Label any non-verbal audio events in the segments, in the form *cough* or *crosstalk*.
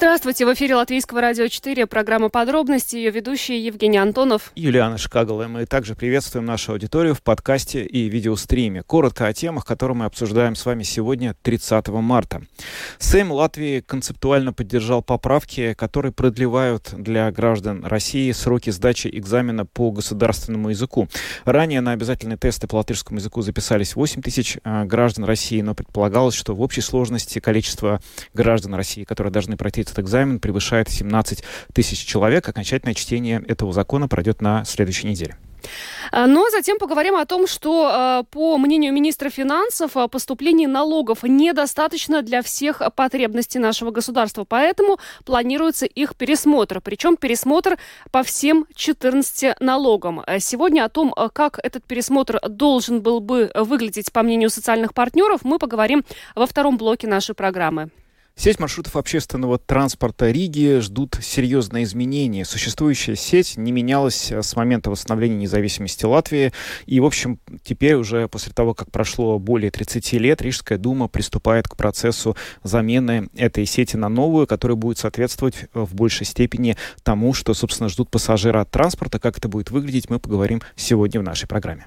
Здравствуйте, в эфире Латвийского радио 4, программа «Подробности», ее ведущие Евгений Антонов. Юлиана Шкагала. Мы также приветствуем нашу аудиторию в подкасте и видеостриме. Коротко о темах, которые мы обсуждаем с вами сегодня, 30 марта. Сейм Латвии концептуально поддержал поправки, которые продлевают для граждан России сроки сдачи экзамена по государственному языку. Ранее на обязательные тесты по латышскому языку записались 8 тысяч а, граждан России, но предполагалось, что в общей сложности количество граждан России, которые должны пройти этот экзамен превышает 17 тысяч человек. Окончательное чтение этого закона пройдет на следующей неделе. А, Но ну, а затем поговорим о том, что, а, по мнению министра финансов, поступлений налогов недостаточно для всех потребностей нашего государства. Поэтому планируется их пересмотр. Причем пересмотр по всем 14 налогам. Сегодня о том, как этот пересмотр должен был бы выглядеть, по мнению социальных партнеров, мы поговорим во втором блоке нашей программы. Сеть маршрутов общественного транспорта Риги ждут серьезные изменения. Существующая сеть не менялась с момента восстановления независимости Латвии. И, в общем, теперь уже после того, как прошло более 30 лет, Рижская дума приступает к процессу замены этой сети на новую, которая будет соответствовать в большей степени тому, что, собственно, ждут пассажиры от транспорта. Как это будет выглядеть, мы поговорим сегодня в нашей программе.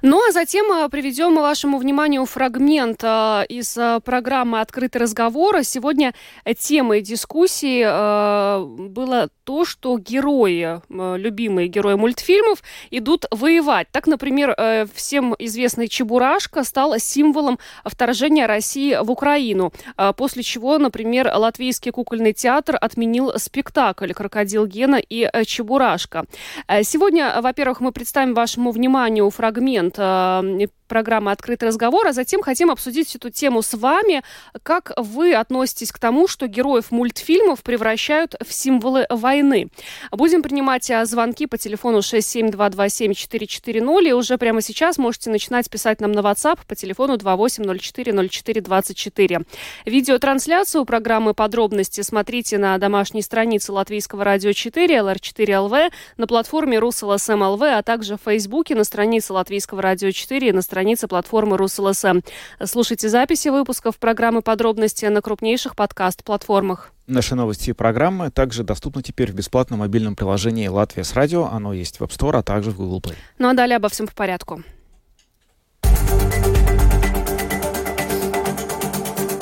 Ну, а затем э, приведем вашему вниманию фрагмент э, из э, программы «Открытый разговор». Сегодня Сегодня темой дискуссии э, было то, что герои, э, любимые герои мультфильмов, идут воевать. Так, например, э, всем известный Чебурашка стал символом вторжения России в Украину. Э, после чего, например, Латвийский кукольный театр отменил спектакль «Крокодил Гена и э, Чебурашка». Э, сегодня, во-первых, мы представим вашему вниманию фрагмент э, программы «Открытый разговор», а затем хотим обсудить эту тему с вами. Как вы относитесь к тому, что героев мультфильмов превращают в символы войны? Будем принимать а, звонки по телефону 67227-440, и уже прямо сейчас можете начинать писать нам на WhatsApp по телефону 28040424. Видеотрансляцию программы «Подробности» смотрите на домашней странице Латвийского радио 4, LR4LV, на платформе Rus.LSM.lv, а также в Фейсбуке на странице Латвийского радио 4 и на странице платформы Rus.LSM. Слушайте записи выпусков программы «Подробности» на крупнейших подкаст-платформах. Наши новости и программы также доступны теперь в бесплатном мобильном приложении «Latvijas Radio». Оно есть в App Store, а также в Google Play. Ну а далее обо всем по порядку.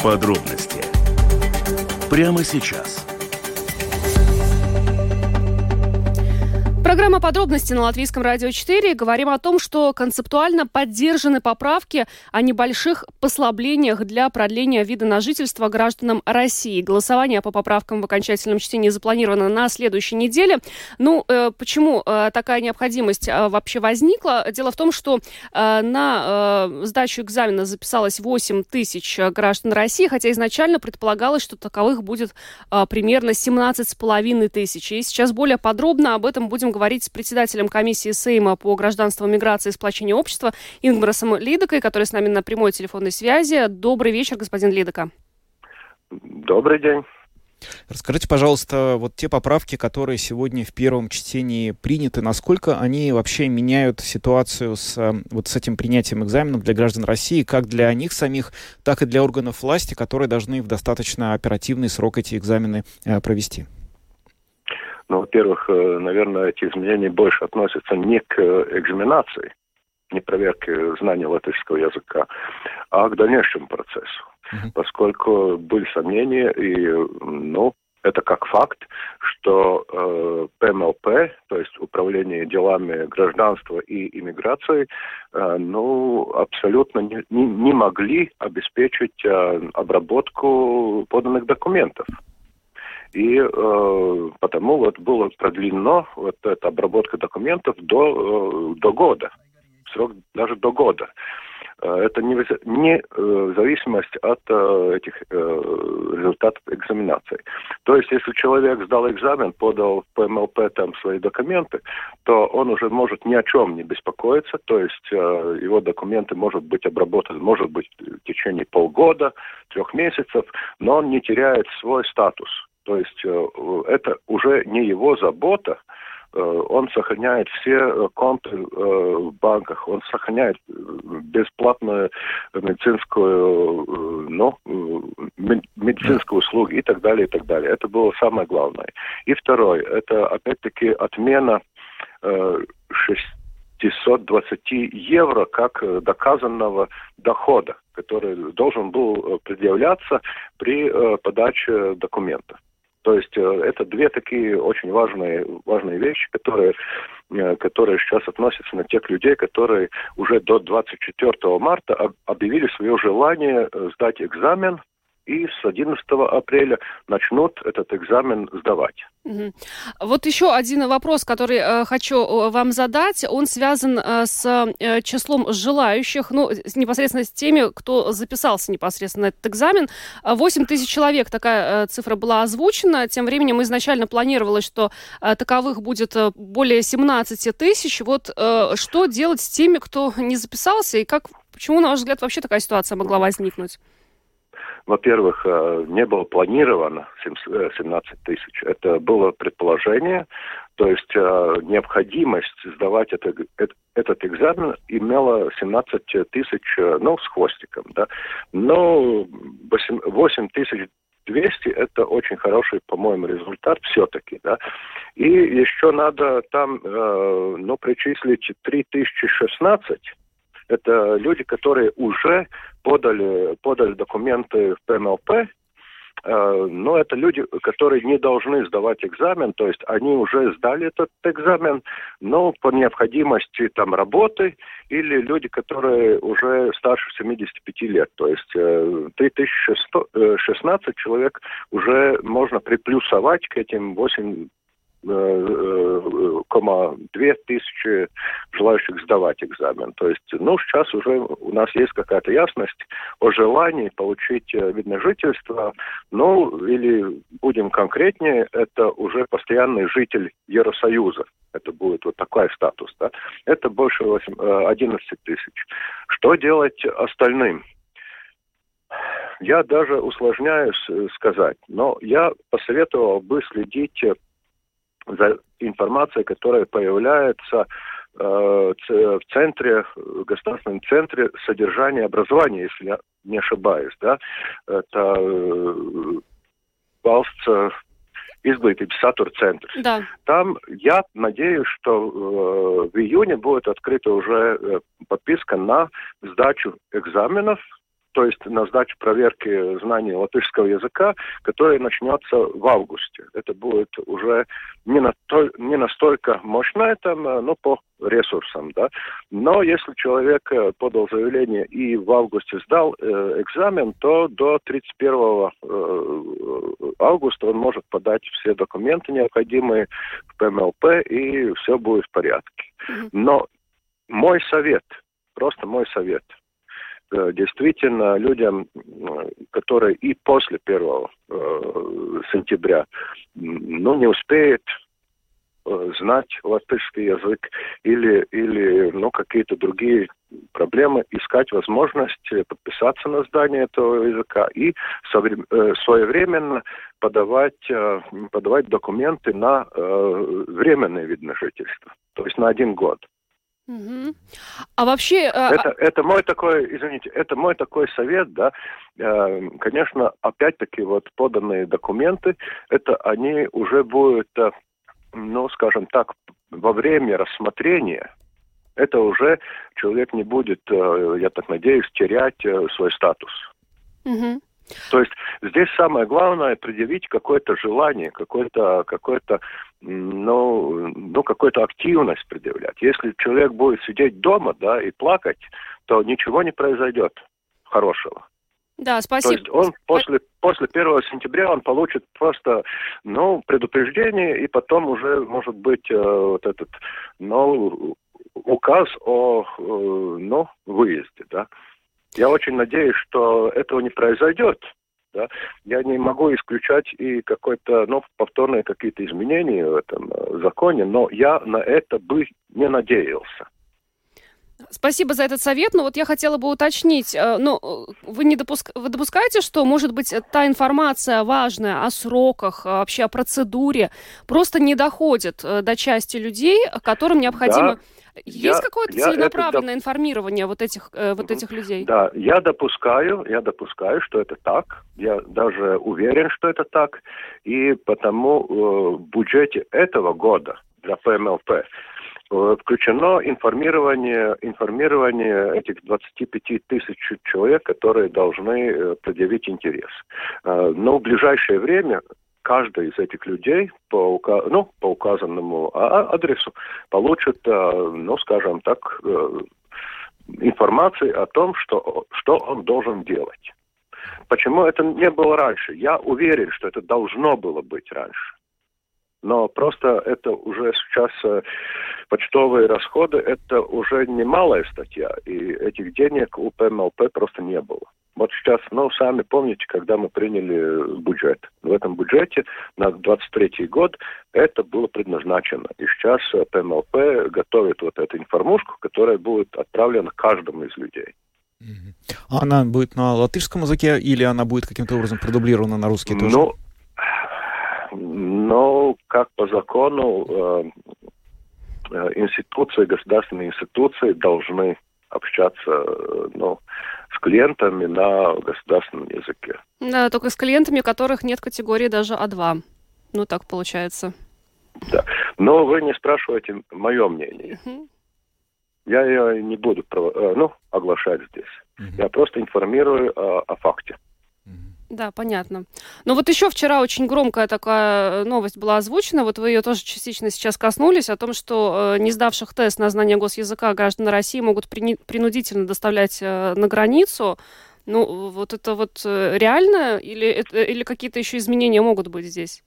Подробности прямо сейчас – Программа «Подробности» на Латвийском радио 4. Говорим о том, что концептуально поддержаны поправки о небольших послаблениях для продления вида на жительство гражданам России. Голосование по поправкам в окончательном чтении запланировано на следующей неделе. Ну, э, почему э, такая необходимость э, вообще возникла? Дело в том, что э, на э, сдачу экзамена записалось 8 тысяч граждан России, хотя изначально предполагалось, что таковых будет э, примерно 17,5 тысяч. И сейчас более подробно об этом будем говорить говорить с председателем комиссии Сейма по гражданству, миграции и сплочению общества Ингмаросом Лидокой, который с нами на прямой телефонной связи. Добрый вечер, господин Лидока. Добрый день. Расскажите, пожалуйста, вот те поправки, которые сегодня в первом чтении приняты, насколько они вообще меняют ситуацию с, вот с этим принятием экзаменов для граждан России, как для них самих, так и для органов власти, которые должны в достаточно оперативный срок эти экзамены э, провести? Ну, во-первых, э, наверное, эти изменения больше относятся не к экзаменации, не проверке знаний латышского языка, а к дальнейшему процессу. Uh-huh. Поскольку были сомнения, и, ну, это как факт, что э, ПМЛП, то есть Управление делами гражданства и иммиграции, э, ну, абсолютно не, не, не могли обеспечить э, обработку поданных документов. И э, потому вот было продлено вот эта обработка документов до, э, до года, срок даже до года. Э, это не, не э, зависимость от э, этих э, результатов экзаменации. То есть, если человек сдал экзамен, подал по МЛП там свои документы, то он уже может ни о чем не беспокоиться, то есть э, его документы могут быть обработаны, может быть, в течение полгода, трех месяцев, но он не теряет свой статус То есть это уже не его забота, он сохраняет все конты в банках, он сохраняет бесплатную медицинскую, ну, медицинскую услугу и так далее, и так далее. Это было самое главное. И второе, это опять-таки отмена 620 евро как э, доказанного дохода, который должен был э, предъявляться при э, подаче документа. То есть это две такие очень важные, важные вещи, которые, которые сейчас относятся на тех людей, которые уже до 24 марта объявили свое желание сдать экзамен и с 11 апреля начнут этот экзамен сдавать. Вот еще один вопрос, который э, хочу э, вам задать. Он связан э, с э, числом желающих, ну, непосредственно с теми, кто записался непосредственно на этот экзамен. 8 тысяч человек, такая э, цифра была озвучена. Тем временем изначально планировалось, что э, таковых будет э, более 17 тысяч. Вот э, что делать с теми, кто не записался, и как, почему, на ваш взгляд, вообще такая ситуация могла возникнуть? Во-первых, э, не было планировано 17 э, тысяч. Это было предположение, то есть э, необходимость сдавать это, этот экзамен имела 17 тысяч, ну, с хвостиком, да. Но 8 тысяч 200 это очень хороший, по-моему, результат все-таки, да. И еще надо там, э, ну, причислить 3016 это люди, которые уже подали, подали документы в ПМЛП, э, но это люди, которые не должны сдавать экзамен, то есть они уже сдали этот экзамен, но по необходимости там работы, или люди, которые уже старше 75 лет, то есть 3016 э, человек уже можно приплюсовать к этим 8 две тысячи желающих сдавать экзамен. То есть, ну, сейчас уже у нас есть какая-то ясность о желании получить э, вид на жительство, ну, или будем конкретнее, это уже постоянный житель Евросоюза. Это будет вот такой статус, да. Это больше 8, 11 э, тысяч. Что делать остальным? Я даже усложняюсь э, сказать, но я посоветовал бы следить за информацией, которая появляется э, в центре, в государственном центре содержания образования, если я не ошибаюсь, да, это valsts izglītības satura центр. Да. Там я надеюсь, что э, в июне будет открыта уже э, подписка на сдачу экзаменов то есть на сдачу проверки знаний латышского языка, которая начнется в августе. Это будет уже не, на то, не настолько мощная там, но по ресурсам, да. Но если человек э, подал заявление и в августе сдал э, экзамен, то до 31 э, августа он может подать все документы необходимые в ПМЛП, и все будет в порядке. Но мой совет, просто мой совет – действительно людям, которые и после 1 э, сентября ну, не успеют э, знать латышский язык или, или ну, какие-то другие проблемы, искать возможность подписаться на здание этого языка и своевременно подавать, подавать документы на временное вид на жительство, то есть на один год. Угу. А вообще... Э, это, это мой такой, извините, это мой такой совет, да. Э, конечно, опять-таки вот поданные документы, это они уже будут, э, ну, скажем так, во время рассмотрения, это уже человек не будет, я так надеюсь, терять свой статус. Угу. То есть здесь самое главное предъявить какое-то желание, какое-то, какое-то, ну, ну, какую-то активность предъявлять. Если человек будет сидеть дома, да, и плакать, то ничего не произойдет хорошего. Да, спасибо. То есть он после, после 1 сентября он получит просто, ну, предупреждение, и потом уже, может быть, э, вот этот, ну, указ о, э, ну, выезде, да. Я очень надеюсь, что этого не произойдет. Да? Я не могу исключать и какой-то, ну, повторные какие-то изменения в этом э, законе, но я на это бы не надеялся. Спасибо за этот совет. Но вот я хотела бы уточнить, э, ну, э, вы не допуск... вы допускаете, что, может быть, та информация важная о сроках, э, вообще о процедуре, просто не доходит до части людей, которым необходимо... Да. Есть какое-то целенаправленное это... информирование вот этих, э, вот этих людей? Да, я допускаю, я допускаю, что это так. Я даже уверен, что это так. И потому э, в бюджете этого года для ПМЛП Э, включено информирование, информирование этих 25 тысяч человек, которые должны э, предъявить интерес. Э, но в ближайшее время каждый из этих людей по, ну, по указанному а, а, адресу получит, ну, скажем так, информации о том, что, что он должен делать. Почему это не было раньше? Я уверен, что это должно было быть раньше. Но просто это уже сейчас э, почтовые расходы, это уже немалая статья, и этих денег у ПМЛП просто не было. Вот сейчас, ну, сами помните, когда мы приняли бюджет. В этом бюджете на 23 год это было предназначено. И сейчас э, ПМЛП готовит вот эту информушку, которая будет отправлена каждому из людей. А она будет на латышском языке или она будет каким-то образом продублирована на русский тоже? Ну, но как по закону э, э, институции, государственные институции должны общаться э, ну, с клиентами на государственном языке. Да, только с клиентами, у которых нет категории даже А2. Ну, так получается. Да. Но вы не спрашиваете мое мнение. Угу. Я ее не буду ну, оглашать здесь. Угу. Я просто информирую о, о факте. Да, понятно. Но вот еще вчера очень громкая такая э, новость была озвучена, вот вы ее тоже частично сейчас коснулись, о том, что э, не сдавших тест на знание госязыка граждан России могут при, принудительно доставлять э, на границу. Ну, вот это вот реально или, это, или какие-то еще изменения могут быть здесь?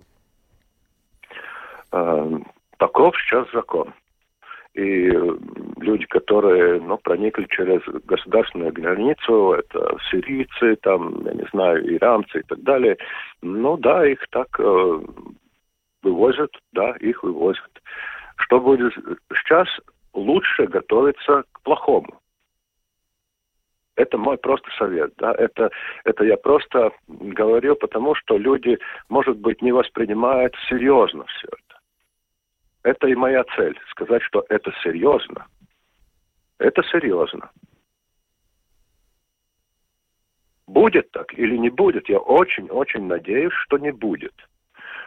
Э, таков сейчас закон и люди, которые ну, проникли через государственную границу, это сирийцы, там, я не знаю, иранцы и так далее, ну да, их так э, вывозят, да, их вывозят. Что будет сейчас? Лучше готовиться к плохому. Это мой просто совет, да, это, это я просто говорю, потому что люди, может быть, не воспринимают серьезно все это. Это и моя цель, сказать, что это серьезно. Это серьезно. Будет так или не будет, я очень-очень надеюсь, что не будет.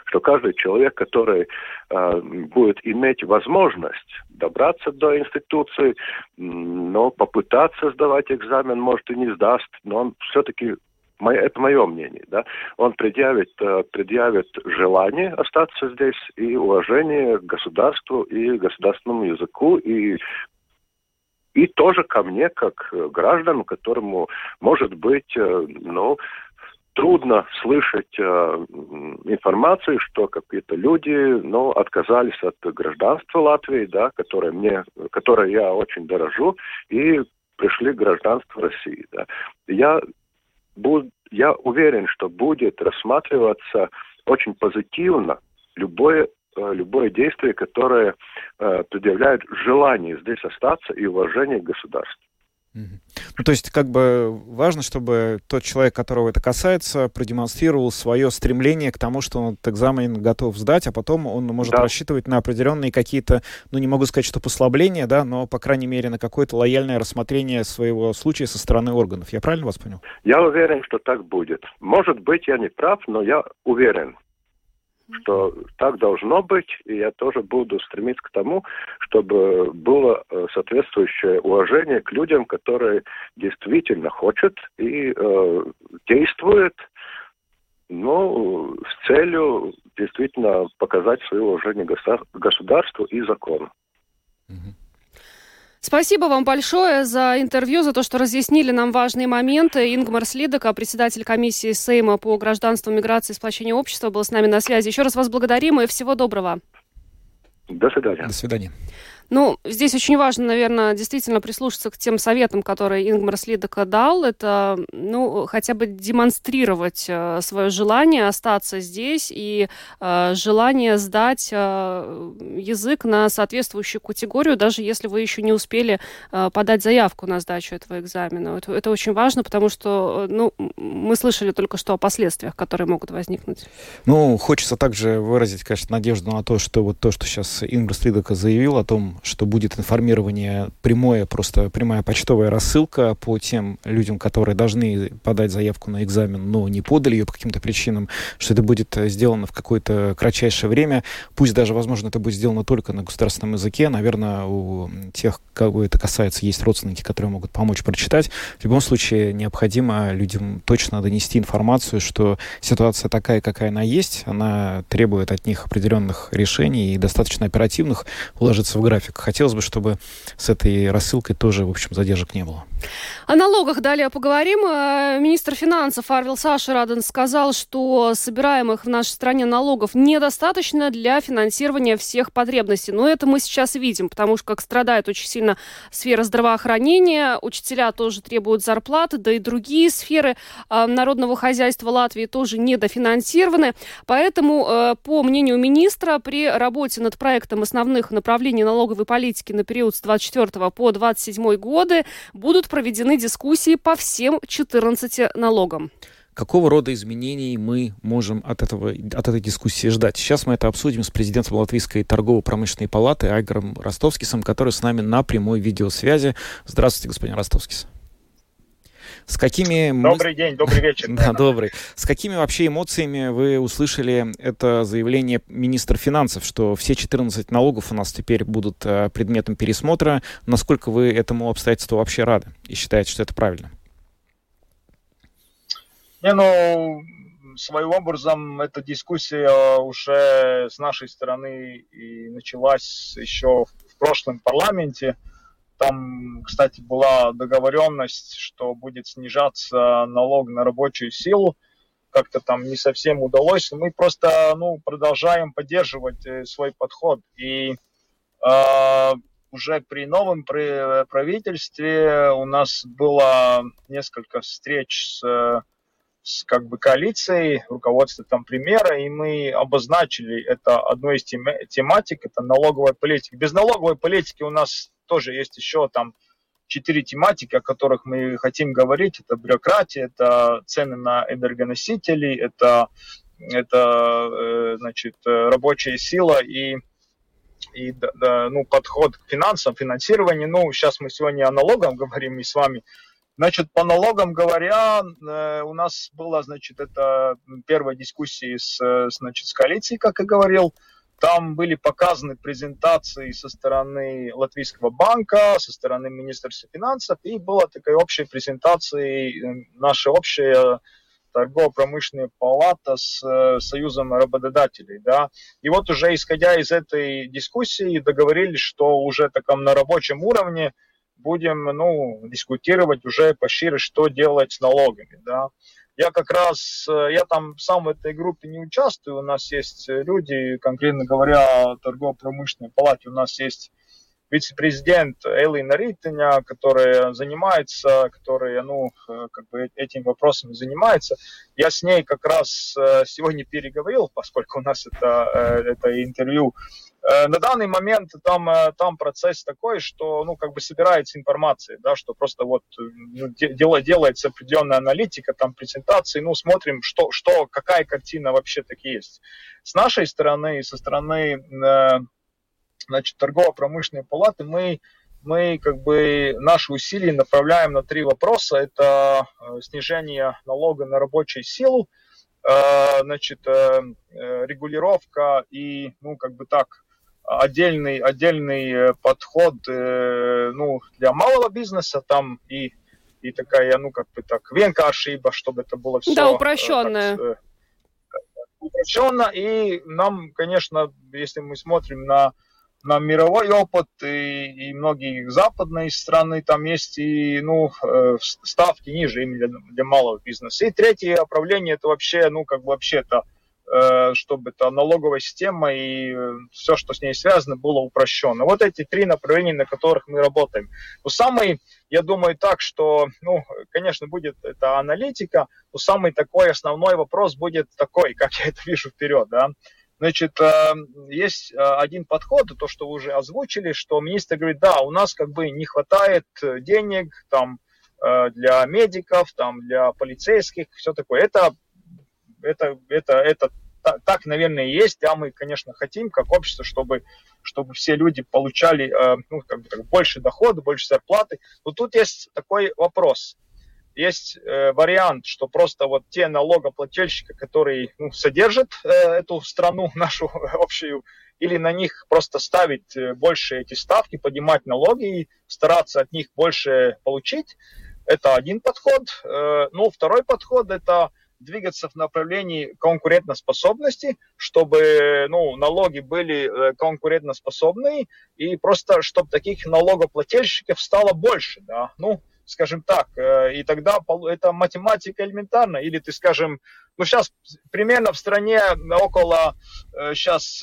Что каждый человек, который э, будет иметь возможность добраться до институции, но попытаться сдавать экзамен, может и не сдаст, но он все-таки это мое мнение, да, он предъявит, э, предъявит желание остаться здесь и уважение к государству и государственному языку и и тоже ко мне, как гражданам, которому, может быть, э, ну, трудно слышать э, информацию, что какие-то люди, ну, отказались от гражданства Латвии, да, которое мне, которое я очень дорожу, и пришли к гражданству России, да. Я буд, я уверен, что будет рассматриваться очень позитивно любое э, любое действие, которое э, предъявляет желание здесь остаться и уважение к государству. Ну, то есть, как бы важно, чтобы тот человек, которого это касается, продемонстрировал свое стремление к тому, что он этот экзамен готов сдать, а потом он может да. рассчитывать на определенные какие-то, ну, не могу сказать, что послабления, да, но, по крайней мере, на какое-то лояльное рассмотрение своего случая со стороны органов. Я правильно вас понял? Я уверен, что так будет. Может быть, я не прав, но я уверен что так должно быть, и я тоже буду стремиться к тому, чтобы было э, соответствующее уважение к людям, которые действительно хотят и э, действуют ну, с целью действительно показать свое уважение государству и закону. Спасибо вам большое за интервью, за то, что разъяснили нам важные моменты. Ингмар Слидока, председатель комиссии Сейма по гражданству, миграции и сплочению общества, был с нами на связи. Еще раз вас благодарим и всего доброго. До свидания. До свидания. Ну, здесь очень важно, наверное, действительно прислушаться к тем советам, которые Ингмар Слидока дал. Это, ну, хотя бы демонстрировать э, свое желание остаться здесь и э, желание сдать э, язык на соответствующую категорию, даже если вы еще не успели э, подать заявку на сдачу этого экзамена. Это, это очень важно, потому что, э, ну, мы слышали только что о последствиях, которые могут возникнуть. Ну, хочется также выразить, конечно, надежду на то, что вот то, что сейчас Ингмар Слидока заявил о том, что будет информирование прямое, просто прямая почтовая рассылка по тем людям, которые должны подать заявку на экзамен, но не подали ее по каким-то причинам, что это будет сделано в какое-то кратчайшее время. Пусть даже, возможно, это будет сделано только на государственном языке. Наверное, у тех, кого это касается, есть родственники, которые могут помочь прочитать. В любом случае, необходимо людям точно донести информацию, что ситуация такая, какая она есть, она требует от них определенных решений и достаточно оперативных уложиться в график. Хотелось бы, чтобы с этой рассылкой тоже, в общем, задержек не было. О налогах далее поговорим. Э, министр финансов Арвил Сашираден сказал, что собираемых в нашей стране налогов недостаточно для финансирования всех потребностей. Но это мы сейчас видим, потому что как страдает очень сильно сфера здравоохранения, учителя тоже требуют зарплаты, да и другие сферы э, народного хозяйства Латвии тоже недофинансированы. Поэтому, э, по мнению министра, при работе над проектом основных направлений налоговой политики на период с 24 по 27 годы будут проведены дискуссии по всем 14 налогам. Какого рода изменений мы можем от, этого, от этой дискуссии ждать? Сейчас мы это обсудим с президентом Латвийской торгово-промышленной палаты Айгором Ростовскисом, который с нами на прямой видеосвязи. Здравствуйте, господин Ростовскис. С какими... Добрый день, добрый вечер. *laughs* Да, добрый. С какими вообще эмоциями вы услышали это заявление министра финансов, что все 14 налогов у нас теперь будут э, предметом пересмотра? Насколько вы этому обстоятельству вообще рады и считаете, что это правильно? Не, ну, своим образом эта дискуссия уже с нашей стороны и началась еще в прошлом парламенте. Там, кстати, была договоренность, что будет снижаться налог на рабочую силу. Как-то там не совсем удалось. Мы просто ну, продолжаем поддерживать э, свой подход. И э, уже при новом правительстве у нас было несколько встреч с, с как бы коалицией, руководством там премьера, и мы обозначили это одной из тем, тематик, это налоговая политика. Без налоговой политики у нас тоже есть еще там четыре тематики, о которых мы хотим говорить. Это бюрократия, это цены на энергоносители, это, это э, значит, рабочая сила и, и да, ну, подход к финансам, финансированию. Ну, сейчас мы сегодня о налогах говорим и с вами. Значит, по налогам говоря, э, у нас была, значит, это первая дискуссия с, значит, с коалицией, как я говорил. Там были показаны презентации со стороны Латвийского банка, со стороны Министерства финансов, и была такая общая презентация, э, наша общая торгово-промышленная палата с э, Союзом работодателей. Да. И вот уже исходя из этой дискуссии договорились, что уже таком на рабочем уровне будем ну, дискутировать уже пошире, что делать с налогами. Да. Я как раз, э, я там сам в этой группе не участвую, у нас есть э, люди, конкретно говоря, торгово-промышленной палате, у нас есть вице-президент Элина Ритиня, которая занимается, которая, ну, э, как бы этим вопросом занимается. Я с ней как раз сегодня переговорил, поскольку у нас это, это интервью на данный момент там, э, там процесс такой, что, ну, как бы собирается информация, да, что просто вот ну, дело, делается определенная аналитика, там презентации, ну, смотрим, что, что, какая картина вообще так есть. С нашей стороны, со стороны, э, значит, торгово-промышленной палаты мы мы как бы наши усилия направляем на три вопроса. Это снижение налога на рабочую силу, значит, регулировка и, ну, как бы так, отдельный, отдельный э, подход э, ну, для малого бизнеса там и, и такая, ну, как бы так, венка ошиба, чтобы это было все... Да, упрощенное. Так, упрощенно, и нам, конечно, если мы смотрим на, на мировой опыт и, и многие западные страны, там есть и, ну, э, ставки ниже именно для, для малого бизнеса. И третье направление, это вообще, ну, как бы вообще это э, чтобы эта налоговая система и все, что с ней связано, было упрощено. Вот эти три направления, на которых мы работаем. Но самый, я думаю так, что, ну, конечно, будет это аналитика, но самый такой основной вопрос будет такой, *laughs* как я это вижу вперед, да, Значит, есть один подход, то, что вы уже озвучили, что министр говорит, да, у нас как бы не хватает денег, там, Э, для медиков, там, для полицейских, все такое. Это, это, это, это так, наверное, и есть. А мы, конечно, хотим, как общество, чтобы, чтобы все люди получали э, ну, как бы, больше дохода, больше зарплаты. Но тут есть такой вопрос. Есть э, вариант, что просто вот те налогоплательщики, которые ну, содержат э, эту страну, *laughs* нашу общую, или на них просто ставить э, больше эти ставки, поднимать налоги и стараться от них больше получить, это один подход. Э, ну, второй подход – это двигаться в направлении конкурентоспособности, чтобы ну, налоги были э, конкурентоспособные, и просто чтобы таких налогоплательщиков стало больше. Да? Ну, скажем так, э, и тогда это математика элементарна. Или ты, скажем, ну сейчас примерно в стране около сейчас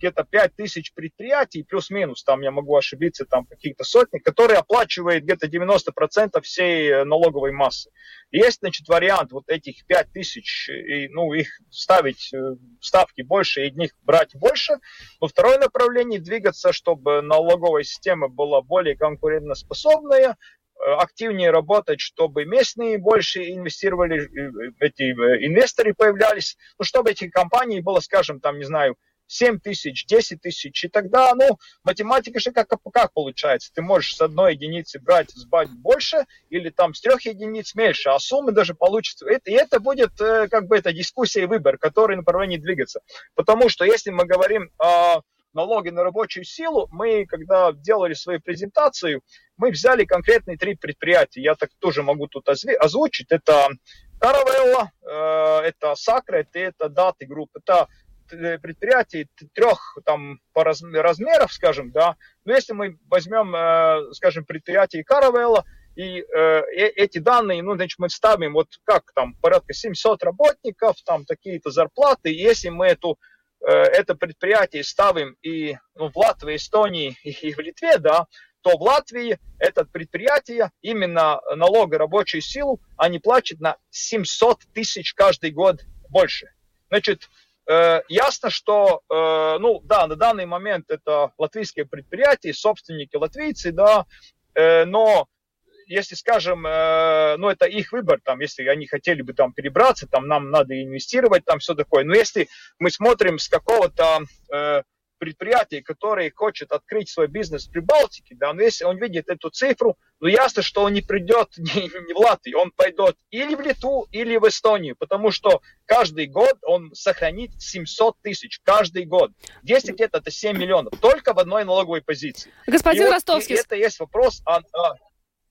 где-то 5 тысяч предприятий, плюс-минус, там я могу ошибиться, там какие-то сотни, которые оплачивают где-то 90% всей э, налоговой массы. Есть, значит, вариант вот этих 5 тысяч, и, ну, их ставить, э, ставки больше, и них брать больше. Но второе направление двигаться, чтобы налоговая система была более конкурентоспособная, э, активнее работать, чтобы местные больше инвестировали, эти инвесторы появлялись, ну, чтобы эти компании было, скажем, там, не знаю, 7 тысяч, 10 тысяч, и тогда, ну, математика же как, как получается, ты можешь с одной единицы брать, сбать больше, или там с трех единиц меньше, а суммы даже получится, это, и это будет э, как бы это дискуссия и выбор, который направлении двигаться, потому что если мы говорим о налоге на рабочую силу, мы, когда делали свою презентацию, мы взяли конкретные три предприятия. Я так тоже могу тут озвучить. Это Caravella, э, это Sacred это Dati Group. Это предприятий трех там по раз, размеров, скажем, да, но если мы возьмем, э, скажем, предприятие Caravella, и э, эти данные, ну, значит, мы ставим, вот как там, порядка 700 работников, там такие-то зарплаты, и если мы эту, э, это предприятие ставим и ну, в Латвии, Эстонии и, и в Литве, да, то в Латвии это предприятие, именно налога рабочую силу, они платят на 700 тысяч каждый год больше. Значит, Э, ясно, что, э, ну да, на данный момент это латвийские предприятия, собственники латвийцы, да, э, но если, скажем, ну, это их выбор, там, если они хотели бы там перебраться, там, нам надо инвестировать, там, все такое. Но если мы смотрим с какого-то предприятие, которое хочет открыть свой бизнес в Прибалтике, да, но если он видит эту цифру, ну ясно, что он не придет *laughs* не, не в Латвию, он пойдет или в Литву, или в Эстонию, потому что каждый год он сохранит 700 тысяч, каждый год. 10 лет это 7 миллионов, только в одной налоговой позиции. Господин и Ростовский. Вот, и это есть вопрос о, о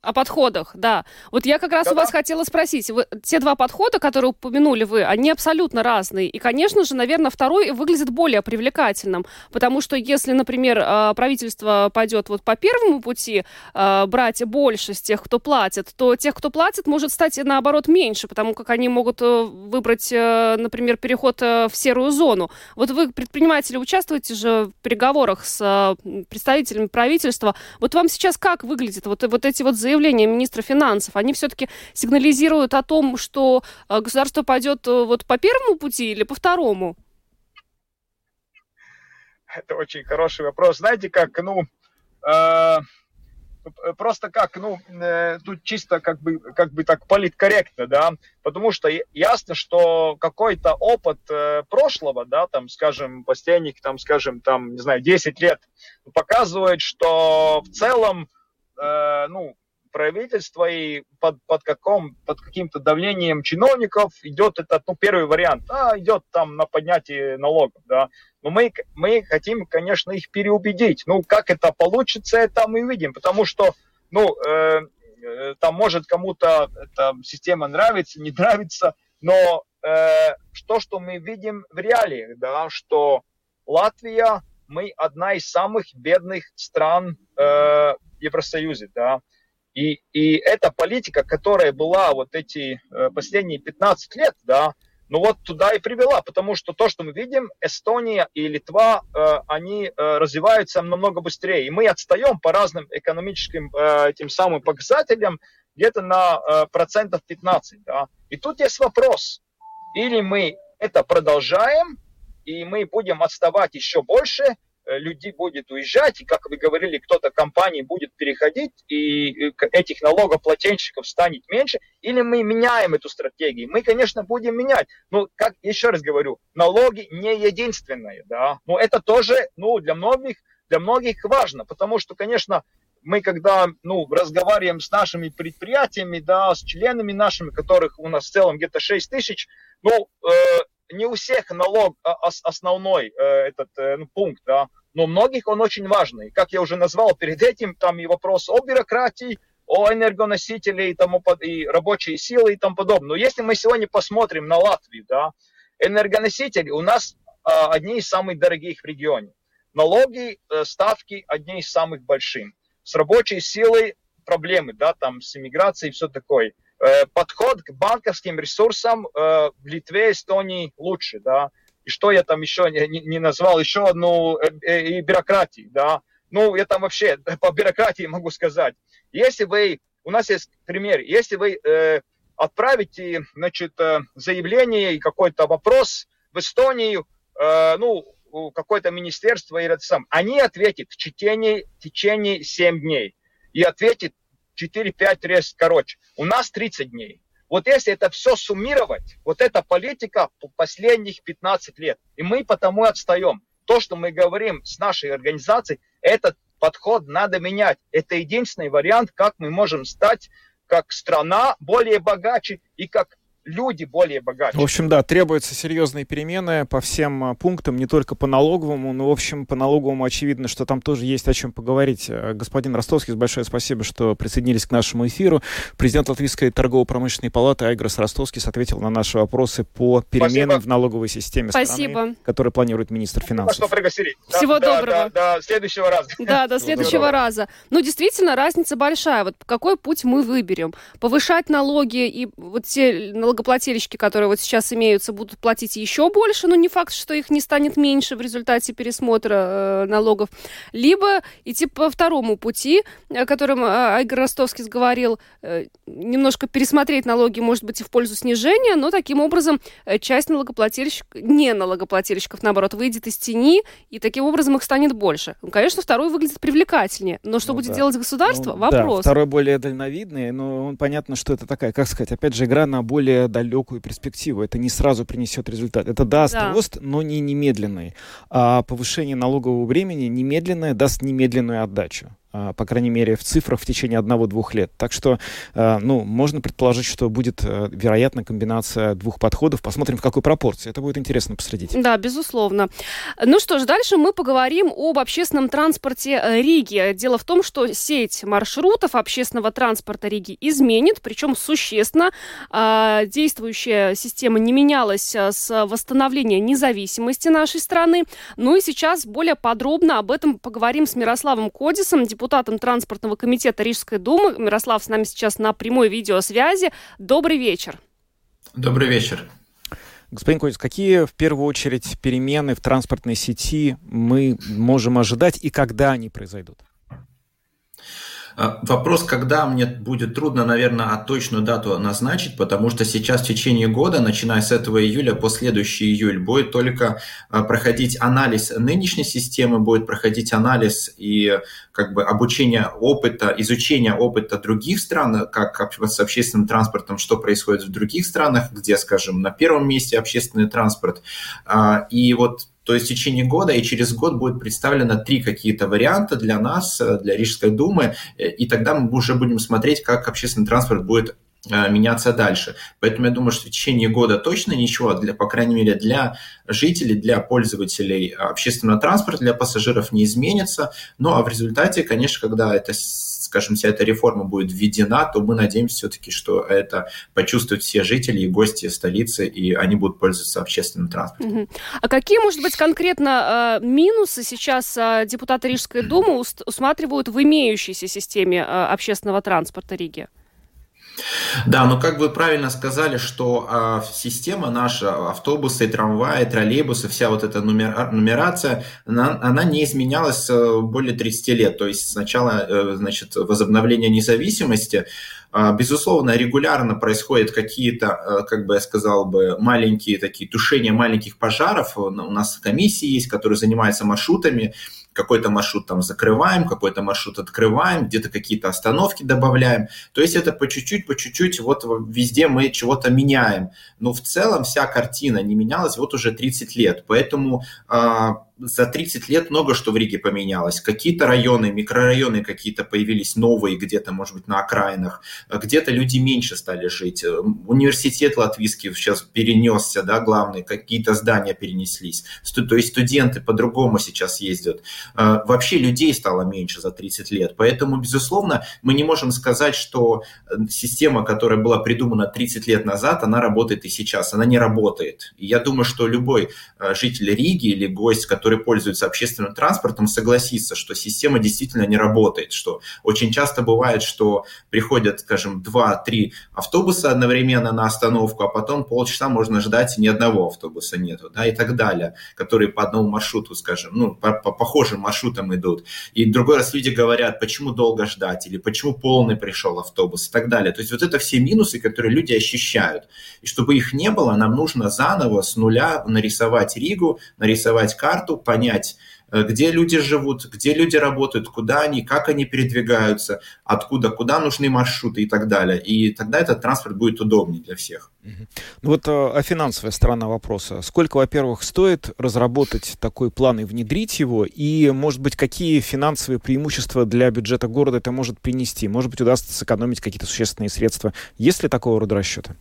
о подходах, да. Вот я как раз Да-да. у вас хотела спросить. Вы, те два подхода, которые упомянули вы, они абсолютно разные. И, конечно же, наверное, второй выглядит более привлекательным. Потому что если, например, а, правительство пойдет вот по первому пути, а, брать больше с тех, кто платит, то тех, кто платит, может стать, наоборот, меньше, потому как они могут э, выбрать, э, например, переход э, в серую зону. Вот вы, предприниматели, участвуете же в переговорах с представителями правительства. Вот вам сейчас как выглядит вот, вот эти вот заявления министра финансов, они все-таки сигнализируют о том, что э, государство пойдет э, вот по первому пути или по второму? Это очень хороший вопрос. Знаете, как, ну, э, просто как, ну, э, тут чисто как бы, как бы так политкорректно, да, потому что ясно, что какой-то опыт э, прошлого, да, там, скажем, последних, там, скажем, там, не знаю, 10 лет показывает, что в целом, э, ну, правительства и под, под, каком, под каким-то давлением чиновников идет этот, ну, первый вариант, а, идет там на поднятие налогов, да. Но мы, мы хотим, конечно, их переубедить. Ну, как это получится, это мы видим, потому что, ну, э, э, там может кому-то эта система нравится, не *laughs* нравится, но э, то, что мы видим в реалиях, да, что Латвия, мы одна из самых бедных стран э, в Евросоюзе, да, и, и эта политика, которая была вот эти э, последние 15 лет, да, ну вот туда и привела, потому что то, что мы видим, Эстония и Литва, э, они э, развиваются намного быстрее, и мы отстаем по разным экономическим э, тем самым показателям где-то на э, процентов 15. Да? И тут есть вопрос, или мы это продолжаем, и мы будем отставать еще больше, людей будет уезжать, и, как вы говорили, кто-то компании будет переходить, и этих налогоплательщиков станет меньше, или мы меняем эту стратегию. Мы, конечно, будем менять. Но, как еще раз говорю, налоги не единственные, да. Но это тоже, ну, для многих, для многих важно, потому что, конечно, мы когда ну, разговариваем с нашими предприятиями, да, с членами нашими, которых у нас в целом где-то 6 тысяч, ну, э, не у всех налог а, основной э, этот э, ну, пункт, да, но многих он очень важный. Как я уже назвал перед этим, там и вопрос о бюрократии, о энергоносителе и, тому, и рабочей силы и тому подобное. Но если мы сегодня посмотрим на Латвию, да, энергоносители у нас а, одни из самых дорогих в регионе. Налоги, э, ставки одни из самых больших. С рабочей силой проблемы, да, там с иммиграцией и все такое. Э, подход к банковским ресурсам э, в Литве, Эстонии лучше, да. И что я там еще не, не назвал, еще одну э, и бюрократии, да. Ну, я там вообще по бюрократии могу сказать. Если вы, у нас есть пример, если вы э, отправите, значит, заявление и какой-то вопрос в Эстонию, э, ну, какое-то министерство или это сам, они ответят в течение, в течение 7 дней. И ответит 4-5 раз короче. У нас 30 дней. Вот если это все суммировать, вот эта политика последних 15 лет, и мы потому отстаем. То, что мы говорим с нашей организацией, этот подход надо менять. Это единственный вариант, как мы можем стать как страна более богаче и как люди более богатые. В общем, да, требуются серьезные перемены по всем а, пунктам, не только по налоговому, но, в общем, по налоговому очевидно, что там тоже есть о чем поговорить. Э, господин Ростовский, большое спасибо, что присоединились к нашему эфиру. Президент Латвийской торгово-промышленной палаты Айгрос Ростовский ответил на наши вопросы по переменам спасибо. в налоговой системе спасибо. страны, которые планирует министр финансов. Спасибо, что пригласили. Всего да, доброго. До, до следующего раза. Да, до следующего раза. Ну, действительно, разница большая. Вот какой путь мы выберем? Повышать налоги и вот те налогоплательщики, которые вот сейчас имеются, будут платить еще больше, но не факт, что их не станет меньше в результате пересмотра э, налогов. Либо идти по второму пути, о котором э, Айгор Ростовский говорил, э, немножко пересмотреть налоги, может быть, и в пользу снижения, но таким образом э, часть налогоплательщиков, не налогоплательщиков, наоборот, выйдет из тени, и таким образом их станет больше. Ну, конечно, второй выглядит привлекательнее, но что ну, будет да. делать государство? Ну, Вопрос. Да, второй более дальновидный, но понятно, что это такая, как сказать, опять же, игра на более далекую перспективу перспективу. Это не сразу принесет результат. Это даст да. рост, но не немедленный. А повышение налогового времени немедленное даст немедленную отдачу. А, по крайней мере, в цифрах в течение одного-двух лет. Так что, а, ну, можно предположить, что будет, э, вероятно, комбинация двух подходов. Посмотрим, в какой пропорции. Это будет интересно последить. Да, безусловно. Ну что ж, дальше мы поговорим об общественном транспорте э, Риги. Дело в том, что сеть маршрутов общественного транспорта Риги изменит, причем существенно. А, действующая система не менялась э, с восстановления независимости нашей страны. Ну и сейчас более подробно об этом поговорим с Мирославом Кодисом, депутатом транспортного комитета Рижской думы. Мирослав с нами сейчас на прямой видеосвязи. Добрый вечер. Добрый вечер. Господин Кодис, какие в первую очередь перемены в транспортной сети мы можем ожидать и когда они произойдут? А, вопрос, когда мне будет трудно, наверное, а точную дату назначить, потому что сейчас в течение года, начиная с этого июля по следующий июль, будет только а, проходить анализ нынешней системы, будет проходить анализ и как бы обучение опыта, изучение опыта других стран, как с общественным транспортом, что происходит в других странах, где, скажем, на первом месте общественный транспорт. И вот то есть в течение года и через год будет представлено три какие-то варианта для нас, э, для Рижской думы, э, и тогда мы уже будем смотреть, как общественный транспорт будет меняться дальше. Поэтому я думаю, что в течение года точно ничего, для, по крайней мере, для жителей, для пользователей общественного транспорта, для пассажиров не изменится. Ну а в результате, конечно, когда это скажем, вся эта реформа будет введена, то мы надеемся все-таки, что это почувствуют все жители и гости столицы, и они будут пользоваться общественным транспортом. А какие, может быть, конкретно э, минусы сейчас э, депутаты Рижской *clears throat* думы усматривают в имеющейся системе э, общественного транспорта Риги? Да, ну как вы правильно сказали, что э, система наша, автобусы, трамваи, троллейбусы, вся вот эта нумер, нумерация, она, она не изменялась э, более 30 лет. То есть сначала, э, значит, возобновление независимости, э, безусловно, регулярно происходят какие-то, э, как бы я сказал бы, маленькие такие тушения маленьких пожаров. У нас комиссии есть, которые занимаются маршрутами, какой-то маршрут там закрываем, какой-то маршрут открываем, где-то какие-то остановки добавляем. То есть это по чуть-чуть, по чуть-чуть, вот везде мы чего-то меняем. Но в целом вся картина не менялась вот уже 30 лет. Поэтому а, за 30 лет много что в Риге поменялось. Какие-то районы, микрорайоны какие-то появились новые где-то, может быть, на окраинах. Где-то люди меньше стали жить. Университет латвийский сейчас перенесся, да, главный, какие-то здания перенеслись. То есть студенты по-другому сейчас ездят. А, вообще людей стало меньше за 30 лет. Поэтому, безусловно, мы не можем сказать, что э, система, которая была придумана 30 лет назад, она работает и сейчас. Она не работает. Я думаю, что любой э, житель Риги или гость, который который пользуется общественным транспортом, согласится, что система действительно не работает, что очень часто бывает, что приходят, скажем, 2-3 автобуса одновременно на остановку, а потом полчаса можно ждать, и ни одного автобуса нету, да, и так далее, которые по одному маршруту, скажем, ну, по, по похожим маршрутам идут. И другой раз люди говорят, почему долго ждать, или почему полный пришел автобус, и так далее. То есть вот это все минусы, которые люди ощущают. И чтобы их не было, нам нужно заново с нуля нарисовать Ригу, нарисовать карту, понять, э, где люди живут, где люди работают, куда они, как они передвигаются, откуда, куда нужны маршруты и так далее. И тогда этот транспорт будет удобнее для всех. Ну вот а э, финансовая сторона вопроса. Сколько, во-первых, стоит разработать такой план и внедрить его? И, может быть, какие финансовые преимущества для бюджета города это может принести? Может быть, удастся сэкономить какие-то существенные средства? Есть ли такого рода расчеты?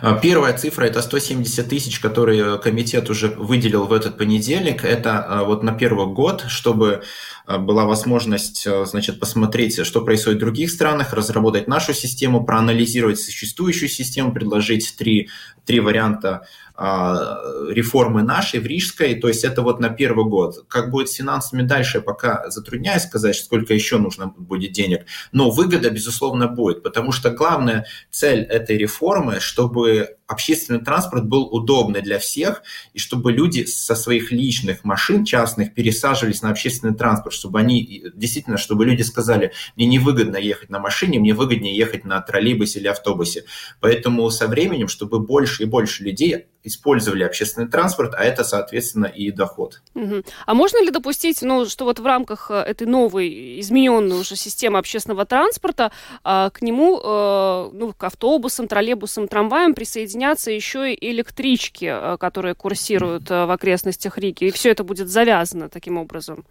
А, первая цифра – это 170 тысяч, которые комитет уже выделил в этот понедельник. Это а, вот на первый год, чтобы была возможность значит, посмотреть, что происходит в других странах, разработать нашу систему, проанализировать существующую систему, предложить три, три варианта реформы нашей в Рижской, то есть это вот на первый год. Как будет с финансами дальше, пока затрудняюсь сказать, сколько еще нужно будет денег, но выгода, безусловно, будет, потому что главная цель этой реформы, чтобы общественный транспорт был удобный для всех, и чтобы люди со своих личных машин частных пересаживались на общественный транспорт, чтобы они действительно, чтобы люди сказали, мне невыгодно ехать на машине, мне выгоднее ехать на троллейбусе или автобусе. Поэтому со временем, чтобы больше и больше людей использовали общественный транспорт, а это, соответственно, и доход. Угу. А можно ли допустить, ну, что вот в рамках э, этой новой, измененной уже системы общественного транспорта а, к нему, а, ну, к автобусам, троллейбусам, трамваям присоединятся еще и электрички, которые курсируют в окрестностях Риги, и все это будет завязано таким образом?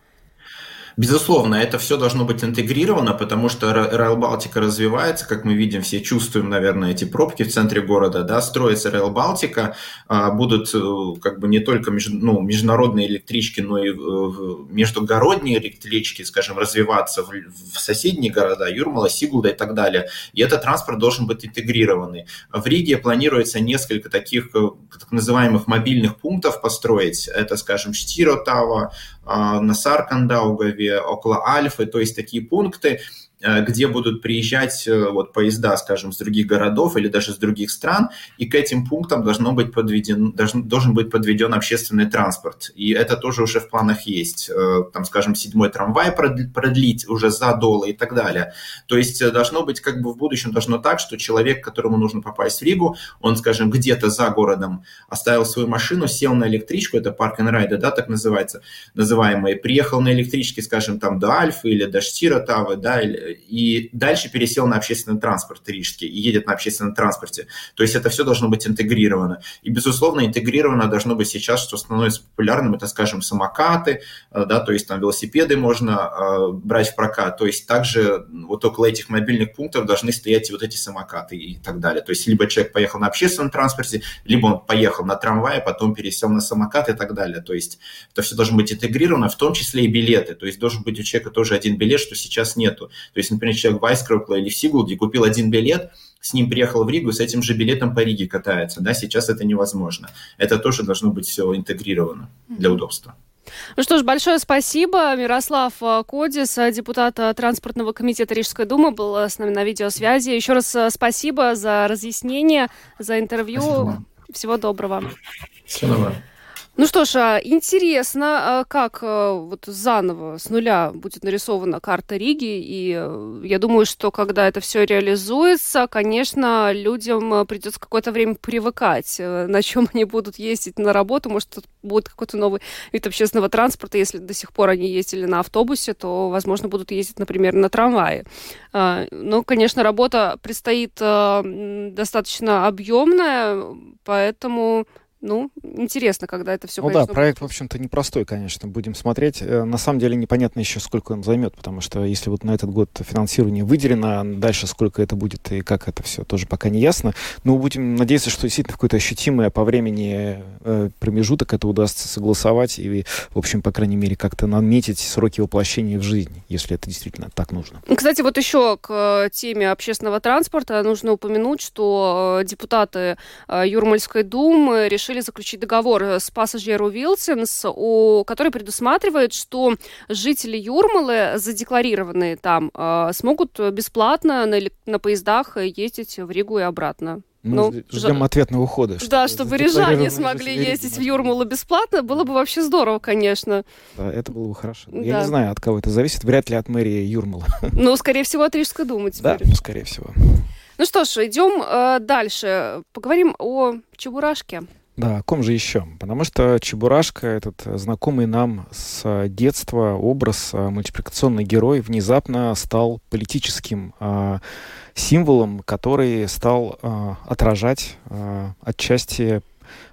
Безусловно, это все должно быть интегрировано, потому что Rail Балтика развивается, как мы видим, все чувствуем, наверное, эти пробки в центре города, да, строится Rail Балтика, будут э, как бы не только ну, международные электрички, но и междугородние электрички, скажем, развиваться в, в соседние города, Юрмала, Сигулда и так далее. И этот транспорт должен быть интегрированный. В Риге планируется несколько таких э, так называемых мобильных пунктов построить. Это, скажем, Штиротава, на Саркандаугаве, около Альфы, то есть такие пункты, где будут приезжать э, вот, поезда, скажем, с других городов или даже с других стран, и к этим пунктам должно быть подведен, должен, должен быть подведен общественный транспорт. И это тоже уже в планах есть. Э, там, скажем, седьмой трамвай продлить уже за доллар и так далее. То есть должно быть как бы в будущем должно так, что человек, которому нужно попасть в Ригу, он, скажем, где-то за городом оставил свою машину, сел на электричку, это парк and ride, да, так называется, называемый, приехал на электричке, скажем, там до Альфы или до Штиротавы, да, или и дальше пересел на общественный транспорт рижский и едет на общественном транспорте. То есть это все должно быть интегрировано. И, безусловно, интегрировано должно быть сейчас, что становится популярным, это, скажем, самокаты, э, да, то есть там велосипеды можно э, брать в прокат. То есть также вот около этих мобильных пунктов должны стоять вот эти самокаты и так далее. То есть либо человек поехал на общественном транспорте, либо он поехал на трамвае, потом пересел на самокат и так далее. То есть это все должно быть интегрировано, в том числе и билеты. То есть должен быть у человека тоже один билет, что сейчас нету. То есть, например, человек в Айскроукле или в Сигулде купил один билет, с ним приехал в Ригу, с этим же билетом по Риге катается. Да, сейчас это невозможно. Это тоже должно быть все интегрировано для удобства. Ну что ж, большое спасибо. Мирослав э, Кодис, э, депутат э, транспортного комитета Рижской думы, был с нами на видеосвязи. Еще раз спасибо за разъяснение, за интервью. Спасибо. Всего доброго. Всего доброго. Ну что ж, а, интересно, а, как а, вот заново с нуля будет нарисована карта Риги, и я думаю, что когда это все реализуется, конечно, людям придется какое-то время привыкать, на чем они будут ездить на работу, может, тут будет какой-то новый вид общественного транспорта, если до сих пор они ездили на автобусе, то, возможно, будут ездить, например, на трамвае. Ну, конечно, работа предстоит достаточно объемная, поэтому ну, интересно, когда это все, Ну конечно, да, проект, в общем-то, непростой, конечно, будем смотреть. Э, на самом деле непонятно еще, сколько он займет, потому что если вот на этот год финансирование выделено, дальше сколько это будет и как это все, тоже пока не ясно. Но будем надеяться, что действительно какое-то ощутимое по времени э, промежуток это удастся согласовать и, в общем, по крайней мере, как-то наметить сроки воплощения в жизнь, если это действительно так нужно. Кстати, вот еще к теме общественного транспорта нужно упомянуть, что э, депутаты Юрмальской думы решили решили заключить договор э, с пассажиру Вилсенс, который предусматривает, что жители Юрмалы, задекларированные там, э, смогут бесплатно на, на поездах ездить в Ригу и обратно. Мы ну, ждем ж... ответного ухода. Да, чтобы рижане смогли ездить в Юрмалу бесплатно, было бы вообще здорово, конечно. Да, это было бы хорошо. Да. Я не знаю, от кого это зависит. Вряд ли от мэрии Юрмала. *laughs* Ну, скорее всего, от Рижской думы теперь. Да, ну, скорее всего. Ну что ж, идем э, дальше. Поговорим о Чебурашке. Да, о ком же еще? Потому что Чебурашка, этот знакомый нам с детства образ, а, мультипликационный герой, внезапно стал политическим э, символом, который стал э, отражать э, отчасти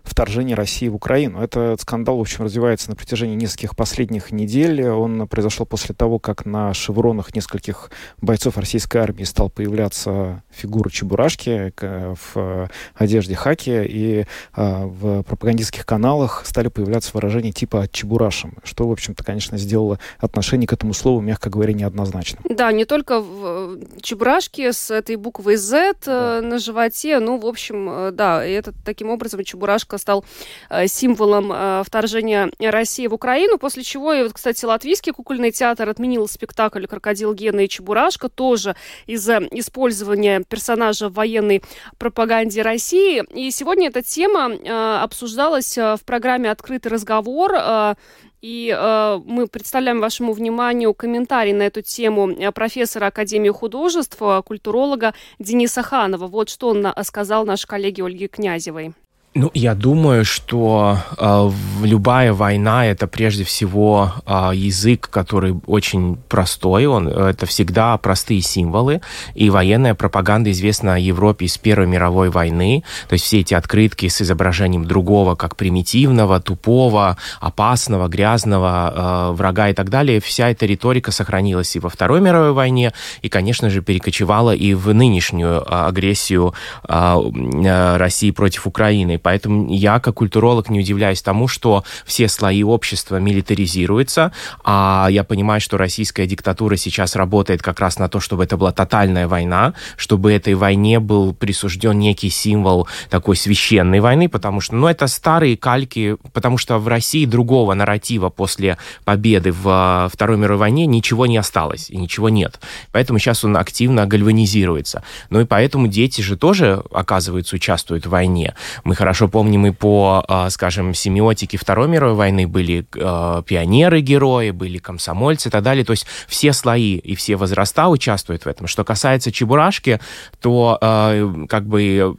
вторжения России в Украину. Этот скандал, в общем, развивается на протяжении нескольких последних недель. Он произошел после того, как на шевронах нескольких бойцов российской армии стал появляться фигура Чебурашки в одежде хаки, и а, в пропагандистских каналах стали появляться выражения типа «чебурашем», что, в общем-то, конечно, сделало отношение к этому слову, мягко говоря, неоднозначным. Да, не только в Чебурашке с этой буквой Z э, да. на животе, ну, в общем, э, да, и это таким образом Чебурашка Лукашенко стал э, символом э, вторжения России в Украину, после чего, и вот, кстати, Латвийский кукольный театр отменил спектакль «Крокодил Гена и Чебурашка» тоже из-за использования персонажа в военной пропаганде России. И сегодня эта тема э, обсуждалась в программе «Открытый разговор». И э, мы представляем вашему вниманию комментарий на эту тему профессора Академии художеств, культуролога Дениса Ханова. Вот что он сказал наш коллеге Ольге Князевой. Ну, я думаю, что э, любая война это прежде всего э, язык, который очень простой. Он это всегда простые символы. И военная пропаганда известна Европе с Первой мировой войны. То есть все эти открытки с изображением другого, как примитивного, тупого, опасного, грязного э, врага и так далее. Вся эта риторика сохранилась и во Второй мировой войне, и, конечно же, перекочевала и в нынешнюю э, агрессию э, э, России против Украины. Поэтому я, как культуролог, не удивляюсь тому, что все слои общества милитаризируются, а я понимаю, что российская диктатура сейчас работает как раз на то, чтобы это была тотальная война, чтобы этой войне был присужден некий символ такой священной войны, потому что, ну, это старые кальки, потому что в России другого нарратива после победы в Второй мировой войне ничего не осталось и ничего нет. Поэтому сейчас он активно гальванизируется. Ну и поэтому дети же тоже, оказывается, участвуют в войне. Мы хорошо хорошо помним и по, а, скажем, семиотике Второй мировой войны были а, пионеры-герои, были комсомольцы и так далее. То есть все слои и все возраста участвуют в этом. Что касается Чебурашки, то а, как бы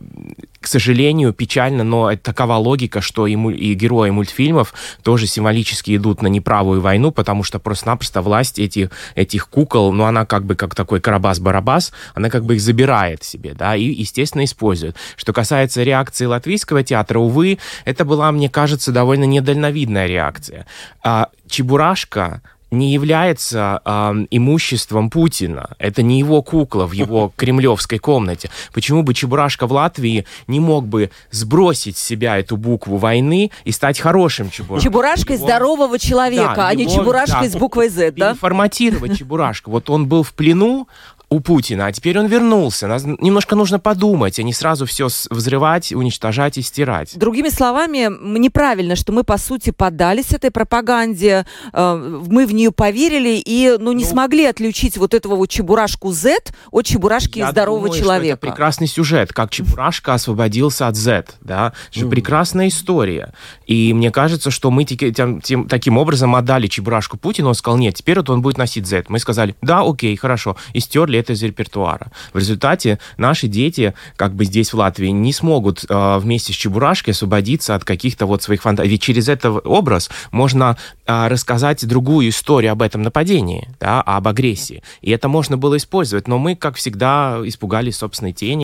к сожалению, печально, но такова логика, что и, и герои мультфильмов тоже символически идут на неправую войну, потому что просто-напросто власть этих, этих кукол, ну, она как бы как такой карабас-барабас, она как бы их забирает себе, да, и, естественно, использует. Что касается реакции латвийского театра, увы, это была, мне кажется, довольно недальновидная реакция. А Чебурашка не является э, имуществом Путина. Это не его кукла в его *laughs* кремлевской комнате. Почему бы Чебурашка в Латвии не мог бы сбросить с себя эту букву войны и стать хорошим Чебурашкой? Чебурашкой его... здорового человека, да, а его, не Чебурашкой да, с буквой Z, да? Переформатировать Чебурашку. Вот он был в плену, у Путина, а теперь он вернулся. Нас немножко нужно подумать, а не сразу все взрывать, уничтожать и стирать. Другими словами, неправильно, что мы, по сути, поддались этой пропаганде, э, мы в нее поверили и ну, не ну, смогли отличить вот этого вот чебурашку Z от чебурашки я здорового думаю, человека. Что это прекрасный сюжет, как чебурашка освободился от Z. Да? Это прекрасная история. И мне кажется, что мы тем, тем, таким образом отдали чебурашку Путину, он сказал, нет, теперь вот он будет носить Z. Мы сказали, да, окей, хорошо, и стерли это из репертуара. В результате наши дети, как бы здесь в Латвии, не смогут э, вместе с Чебурашкой освободиться от каких-то вот своих фантазий. Ведь через этот образ можно э, рассказать другую историю об этом нападении, да, об агрессии. И это можно было использовать. Но мы, как всегда, испугались собственной тени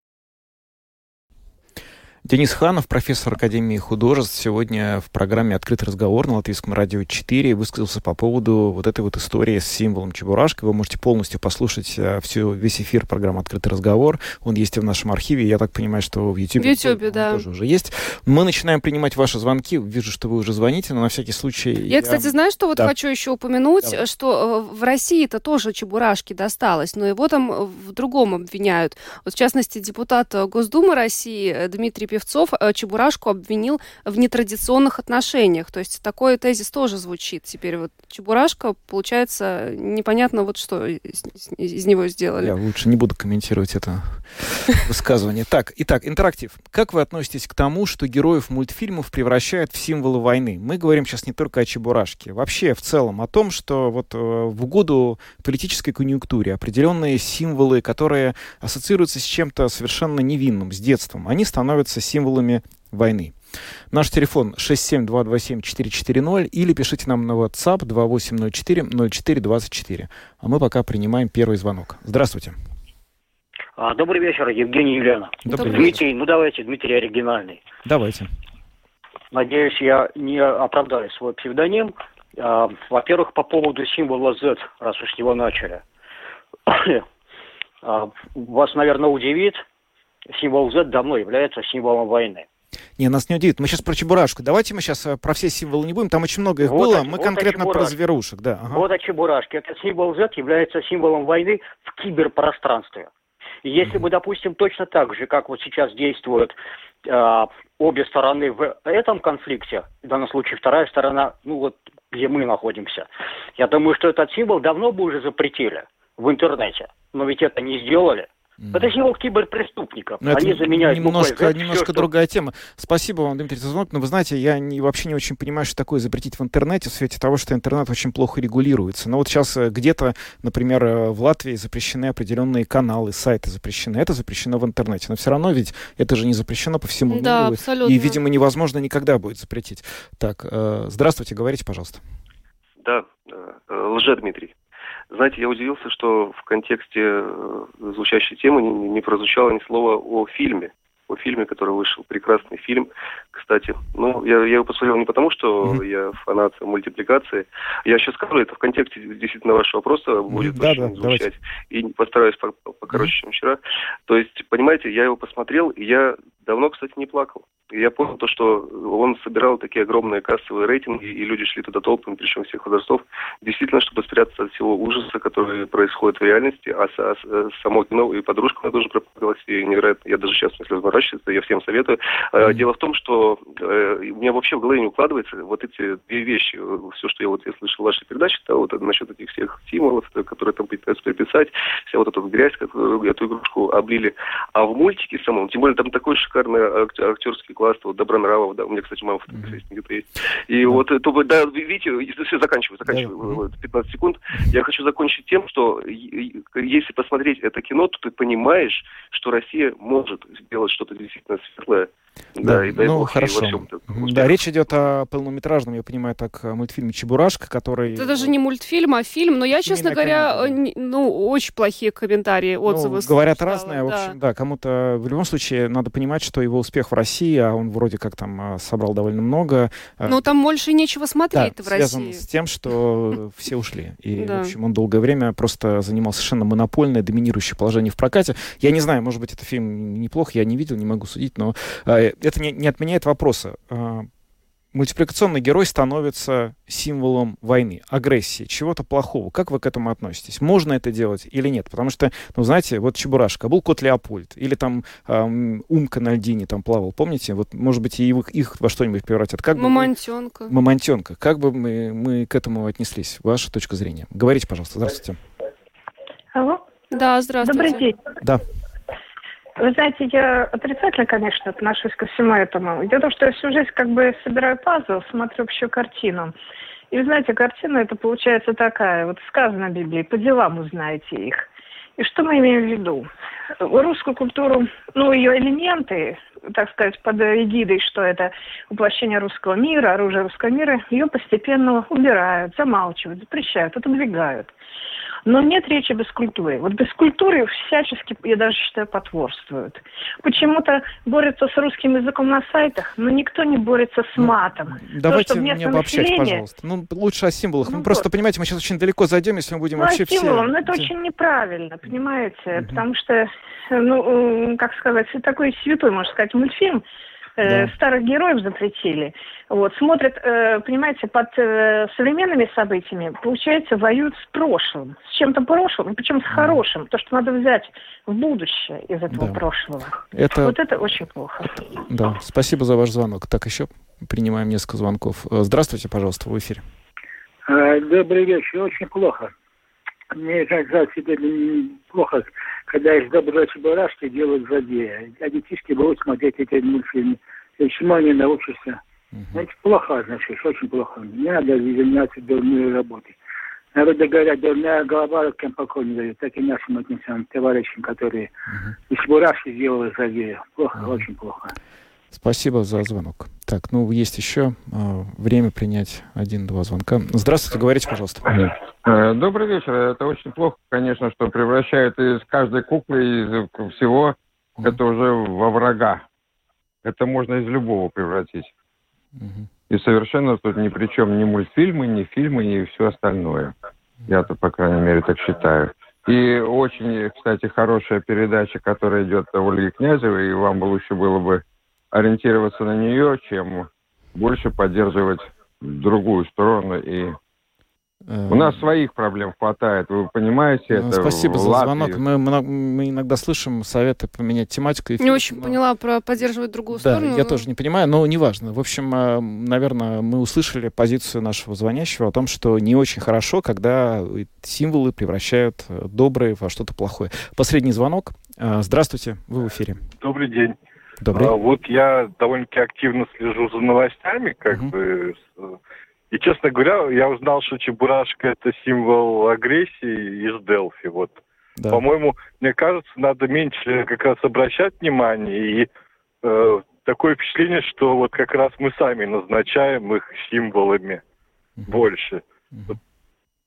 Денис Ханов, профессор Академии художеств, сегодня в программе «Открытый разговор» на Латвийском радио 4 высказался по поводу вот этой вот истории с символом Чебурашки. Вы можете полностью послушать э, всю, весь эфир программы «Открытый разговор». Он есть и в нашем архиве. Я так понимаю, что в YouTube, в YouTube да. тоже уже есть. Мы начинаем принимать ваши звонки. Вижу, что вы уже звоните, но на всякий случай... Я, я... кстати, знаю, что вот да. хочу еще упомянуть, Давай. что э, в России это тоже Чебурашки досталось, но его там в другом обвиняют. Вот, в частности, депутат Госдумы России Дмитрий Певцов э, Чебурашку обвинил в нетрадиционных отношениях. То есть такой тезис тоже звучит. Теперь вот Чебурашка, получается, непонятно вот что из, из него сделали. Я лучше не буду комментировать это *laughs* высказывание. Так, итак, интерактив. Как вы относитесь к тому, что героев мультфильмов превращают в символы войны? Мы говорим сейчас не только о Чебурашке. Вообще, в целом, о том, что вот э, в угоду политической конъюнктуре определенные символы, которые ассоциируются с чем-то совершенно невинным, с детством, они становятся символами войны. Наш телефон 67227-440 или пишите нам на WhatsApp 2804-0424. А мы пока принимаем первый звонок. Здравствуйте. А, добрый вечер, Евгений Юлиана. Добрый Дмитрий, вечер. ну давайте, Дмитрий оригинальный. Давайте. Надеюсь, я не оправдаю свой псевдоним. А, во-первых, по поводу символа Z, раз уж его начали. *coughs* а, вас, наверное, удивит, символ Z давно является символом войны. Не, нас не удивит. Мы сейчас про Чебурашку. Давайте мы сейчас э, про все символы не будем. Там очень много их вот было. О, мы вот конкретно про зверушек. Да. Ага. Вот о Чебурашке. Этот символ Z является символом войны в киберпространстве. И если бы, допустим, точно так же, как вот сейчас действуют э, обе стороны в этом конфликте, в данном случае вторая сторона, ну вот где мы находимся, я думаю, что этот символ давно бы уже запретили в интернете. Но ведь это не сделали. Это символ киберпреступников. Но Они заменяют немножко, немножко все, другая что... тема. Спасибо вам, Дмитрий, за звонок. Но вы знаете, я не, вообще не очень понимаю, что такое запретить в интернете в свете того, что интернет очень плохо регулируется. Но вот сейчас э, где-то, например, э, в Латвии запрещены определенные каналы, сайты запрещены. Это запрещено в интернете. Но все равно ведь это же не запрещено по всему миру. Да, абсолютно. И, видимо, невозможно никогда будет запретить. Так, э, здравствуйте, говорите, пожалуйста. Да, лже Дмитрий. Знаете, я удивился, что в контексте э, звучащей темы не, не прозвучало ни слова о фильме о фильме, который вышел. Прекрасный фильм, кстати. Ну, я, я его посмотрел не потому, что mm-hmm. я фанат мультипликации. Я сейчас скажу, это в контексте действительно вашего вопроса будет mm-hmm. очень да, звучать. Давайте. И постараюсь покороче, mm-hmm. чем вчера. То есть, понимаете, я его посмотрел, и я давно, кстати, не плакал. И я понял то, что он собирал такие огромные кассовые рейтинги, и люди шли туда толпами, причем всех возрастов, действительно, чтобы спрятаться от всего ужаса, который происходит в реальности. А, а, а само кино, и подружка она тоже пропагалась, и невероятно, я даже сейчас, если разворачиваться, я всем советую. Mm-hmm. Дело в том, что э, у меня вообще в голове не укладывается вот эти две вещи. Все, что я вот я слышал в вашей передаче, да, вот насчет этих всех символов, которые там пытаются приписать, вся вот эта грязь, которую эту игрушку облили. А в мультике самом, тем более там такой шикарный актерский класс, вот Добронравов, да, у меня, кстати, мама фотографист mm-hmm. где-то есть. И mm-hmm. вот, это, да, видите, все, заканчиваю, заканчиваю, mm-hmm. 15 секунд. Я хочу закончить тем, что если посмотреть это кино, то ты понимаешь, что Россия может сделать что-то действительно светлое, да, да и дай ну, бог, хорошо. Да, речь идет о полнометражном, я понимаю, так, мультфильме «Чебурашка», который... Это даже не мультфильм, а фильм, но я, честно говоря, не, ну, очень плохие комментарии, ну, отзывы ну, Говорят разные, да. в общем, да, кому-то... В любом случае, надо понимать, что его успех в России, а он вроде как там а, собрал довольно много... А, ну, там больше нечего смотреть да, в России. с тем, что *laughs* все ушли. И, в общем, он долгое время просто занимал совершенно монопольное, доминирующее положение в прокате. Я не знаю, может быть, это фильм неплох, я не видел, не могу судить, но это не, не отменяет вопроса. А, мультипликационный герой становится символом войны, агрессии, чего-то плохого. Как вы к этому относитесь? Можно это делать или нет? Потому что, ну, знаете, вот Чебурашка, был кот Леопольд, или там эм, Умка на льдине там плавал, помните? Вот, может быть, и их, их во что-нибудь превратят. Как Мамонтенка. Бы Мамонтенка. Как бы мы, мы к этому отнеслись? Ваша точка зрения. Говорите, пожалуйста. Здравствуйте. Алло. Да, здравствуйте. Добрый день. Да. Вы знаете, я отрицательно, конечно, отношусь ко всему этому. Дело в том, что я всю жизнь как бы собираю пазл, смотрю общую картину. И вы знаете, картина это получается такая, вот сказано в Библии, по делам узнаете их. И что мы имеем в виду? Русскую культуру, ну, ее элементы, так сказать, под эгидой, что это воплощение русского мира, оружие русского мира, ее постепенно убирают, замалчивают, запрещают, отодвигают. Но нет речи без культуры. Вот без культуры всячески, я даже считаю, потворствуют. Почему-то борются с русским языком на сайтах, но никто не борется с ну, матом. Давайте То, не обобщать, население... пожалуйста. Ну, лучше о символах. Ну, ну просто, вот. понимаете, мы сейчас очень далеко зайдем, если мы будем ну, вообще о символах, все... Ну, это очень неправильно, понимаете? Угу. Потому что, ну, как сказать, такой святой, можно сказать, мультфильм, да. старых героев запретили. Вот, смотрят, э, понимаете, под э, современными событиями, получается, воюют с прошлым, с чем-то прошлым, причем с хорошим, то, что надо взять в будущее из этого да. прошлого. Это... Вот это очень плохо. Да, спасибо за ваш звонок. Так, еще принимаем несколько звонков. Здравствуйте, пожалуйста, в эфире. Добрый вечер. Очень плохо. Мне иногда теперь плохо, когда из доброго чебурашки делают злодея. А детишки будут смотреть эти мультфильмы. И чему они научатся? Угу. Значит, плохо, значит, очень плохо. Не надо заниматься дурной работой. Народы говорят, дурная голова кем покой не дает. Так и нашим отнесем товарищам, которые угу. из чебурашки сделали злодея. Плохо, угу. очень плохо. Спасибо за звонок. Так, ну, есть еще э, время принять один-два звонка. Здравствуйте, говорите, пожалуйста. Э, добрый вечер. Это очень плохо, конечно, что превращают из каждой куклы, из всего, mm это уже во врага. Это можно из любого превратить. mm И совершенно тут ни при чем ни мультфильмы, ни фильмы, ни все остальное. Я-то, по крайней мере, так считаю. И очень, кстати, хорошая передача, которая идет у Ольги Князевой, и вам бы лучше было бы ориентироваться на нее, чем больше поддерживать другую сторону и у нас своих проблем хватает, вы понимаете ну, это. Спасибо за звонок. Мы, мы иногда слышим советы поменять тематику. Не очень но... поняла про поддерживать другую да, сторону. я но... тоже не понимаю, но неважно. В общем, э, наверное, мы услышали позицию нашего звонящего о том, что не очень хорошо, когда символы превращают э, добрые во что-то плохое. Последний звонок. Э, здравствуйте, вы в эфире. Добрый день. Добрый. А, вот я довольно-таки активно слежу за новостями, как угу. бы и, честно говоря, я узнал, что Чебурашка – это символ агрессии из Делфи. Вот. Да. По-моему, мне кажется, надо меньше как раз обращать внимание. И э, такое впечатление, что вот как раз мы сами назначаем их символами mm-hmm. больше, mm-hmm.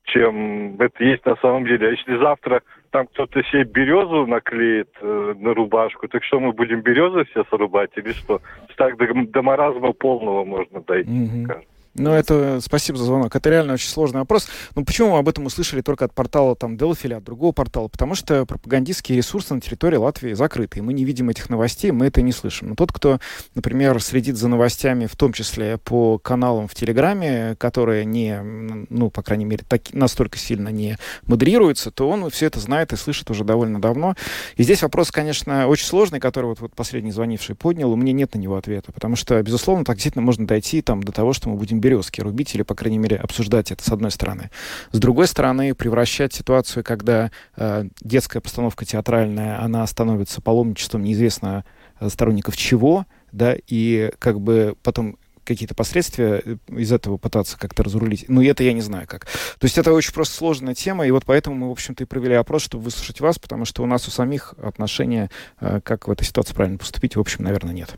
чем это есть на самом деле. А если завтра там кто-то себе березу наклеит э, на рубашку, так что мы будем березы все срубать или что? Так до, до маразма полного можно дойти, mm-hmm. кажется. Ну, это спасибо за звонок. Это реально очень сложный вопрос. Но почему мы об этом услышали только от портала там Delphi или от другого портала? Потому что пропагандистские ресурсы на территории Латвии закрыты, и мы не видим этих новостей, мы это не слышим. Но тот, кто, например, следит за новостями, в том числе по каналам в Телеграме, которые не, ну, по крайней мере, так, настолько сильно не модерируются, то он все это знает и слышит уже довольно давно. И здесь вопрос, конечно, очень сложный, который вот, вот последний звонивший поднял, у меня нет на него ответа, потому что, безусловно, так действительно можно дойти там до того, что мы будем березки рубить или, по крайней мере, обсуждать это с одной стороны. С другой стороны, превращать ситуацию, когда э, детская постановка театральная, она становится паломничеством неизвестно э, сторонников чего, да, и как бы потом какие-то последствия э, из этого пытаться как-то разрулить. Ну, это я не знаю как. То есть это очень просто сложная тема, и вот поэтому мы, в общем-то, и провели опрос, чтобы выслушать вас, потому что у нас у самих отношения, э, как в этой ситуации правильно поступить, в общем, наверное, нет.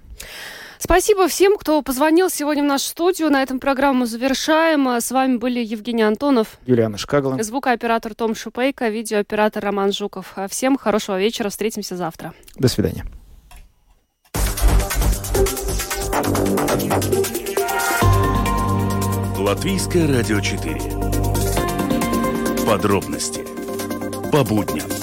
Спасибо всем, кто позвонил сегодня в нашу студию. На этом программу завершаем. С вами были Евгений Антонов, Юлиана Шкагла, звукооператор Том Шупейко, видеооператор Роман Жуков. Всем хорошего вечера. Встретимся завтра. До свидания. Латвийское радио 4. Подробности по будням.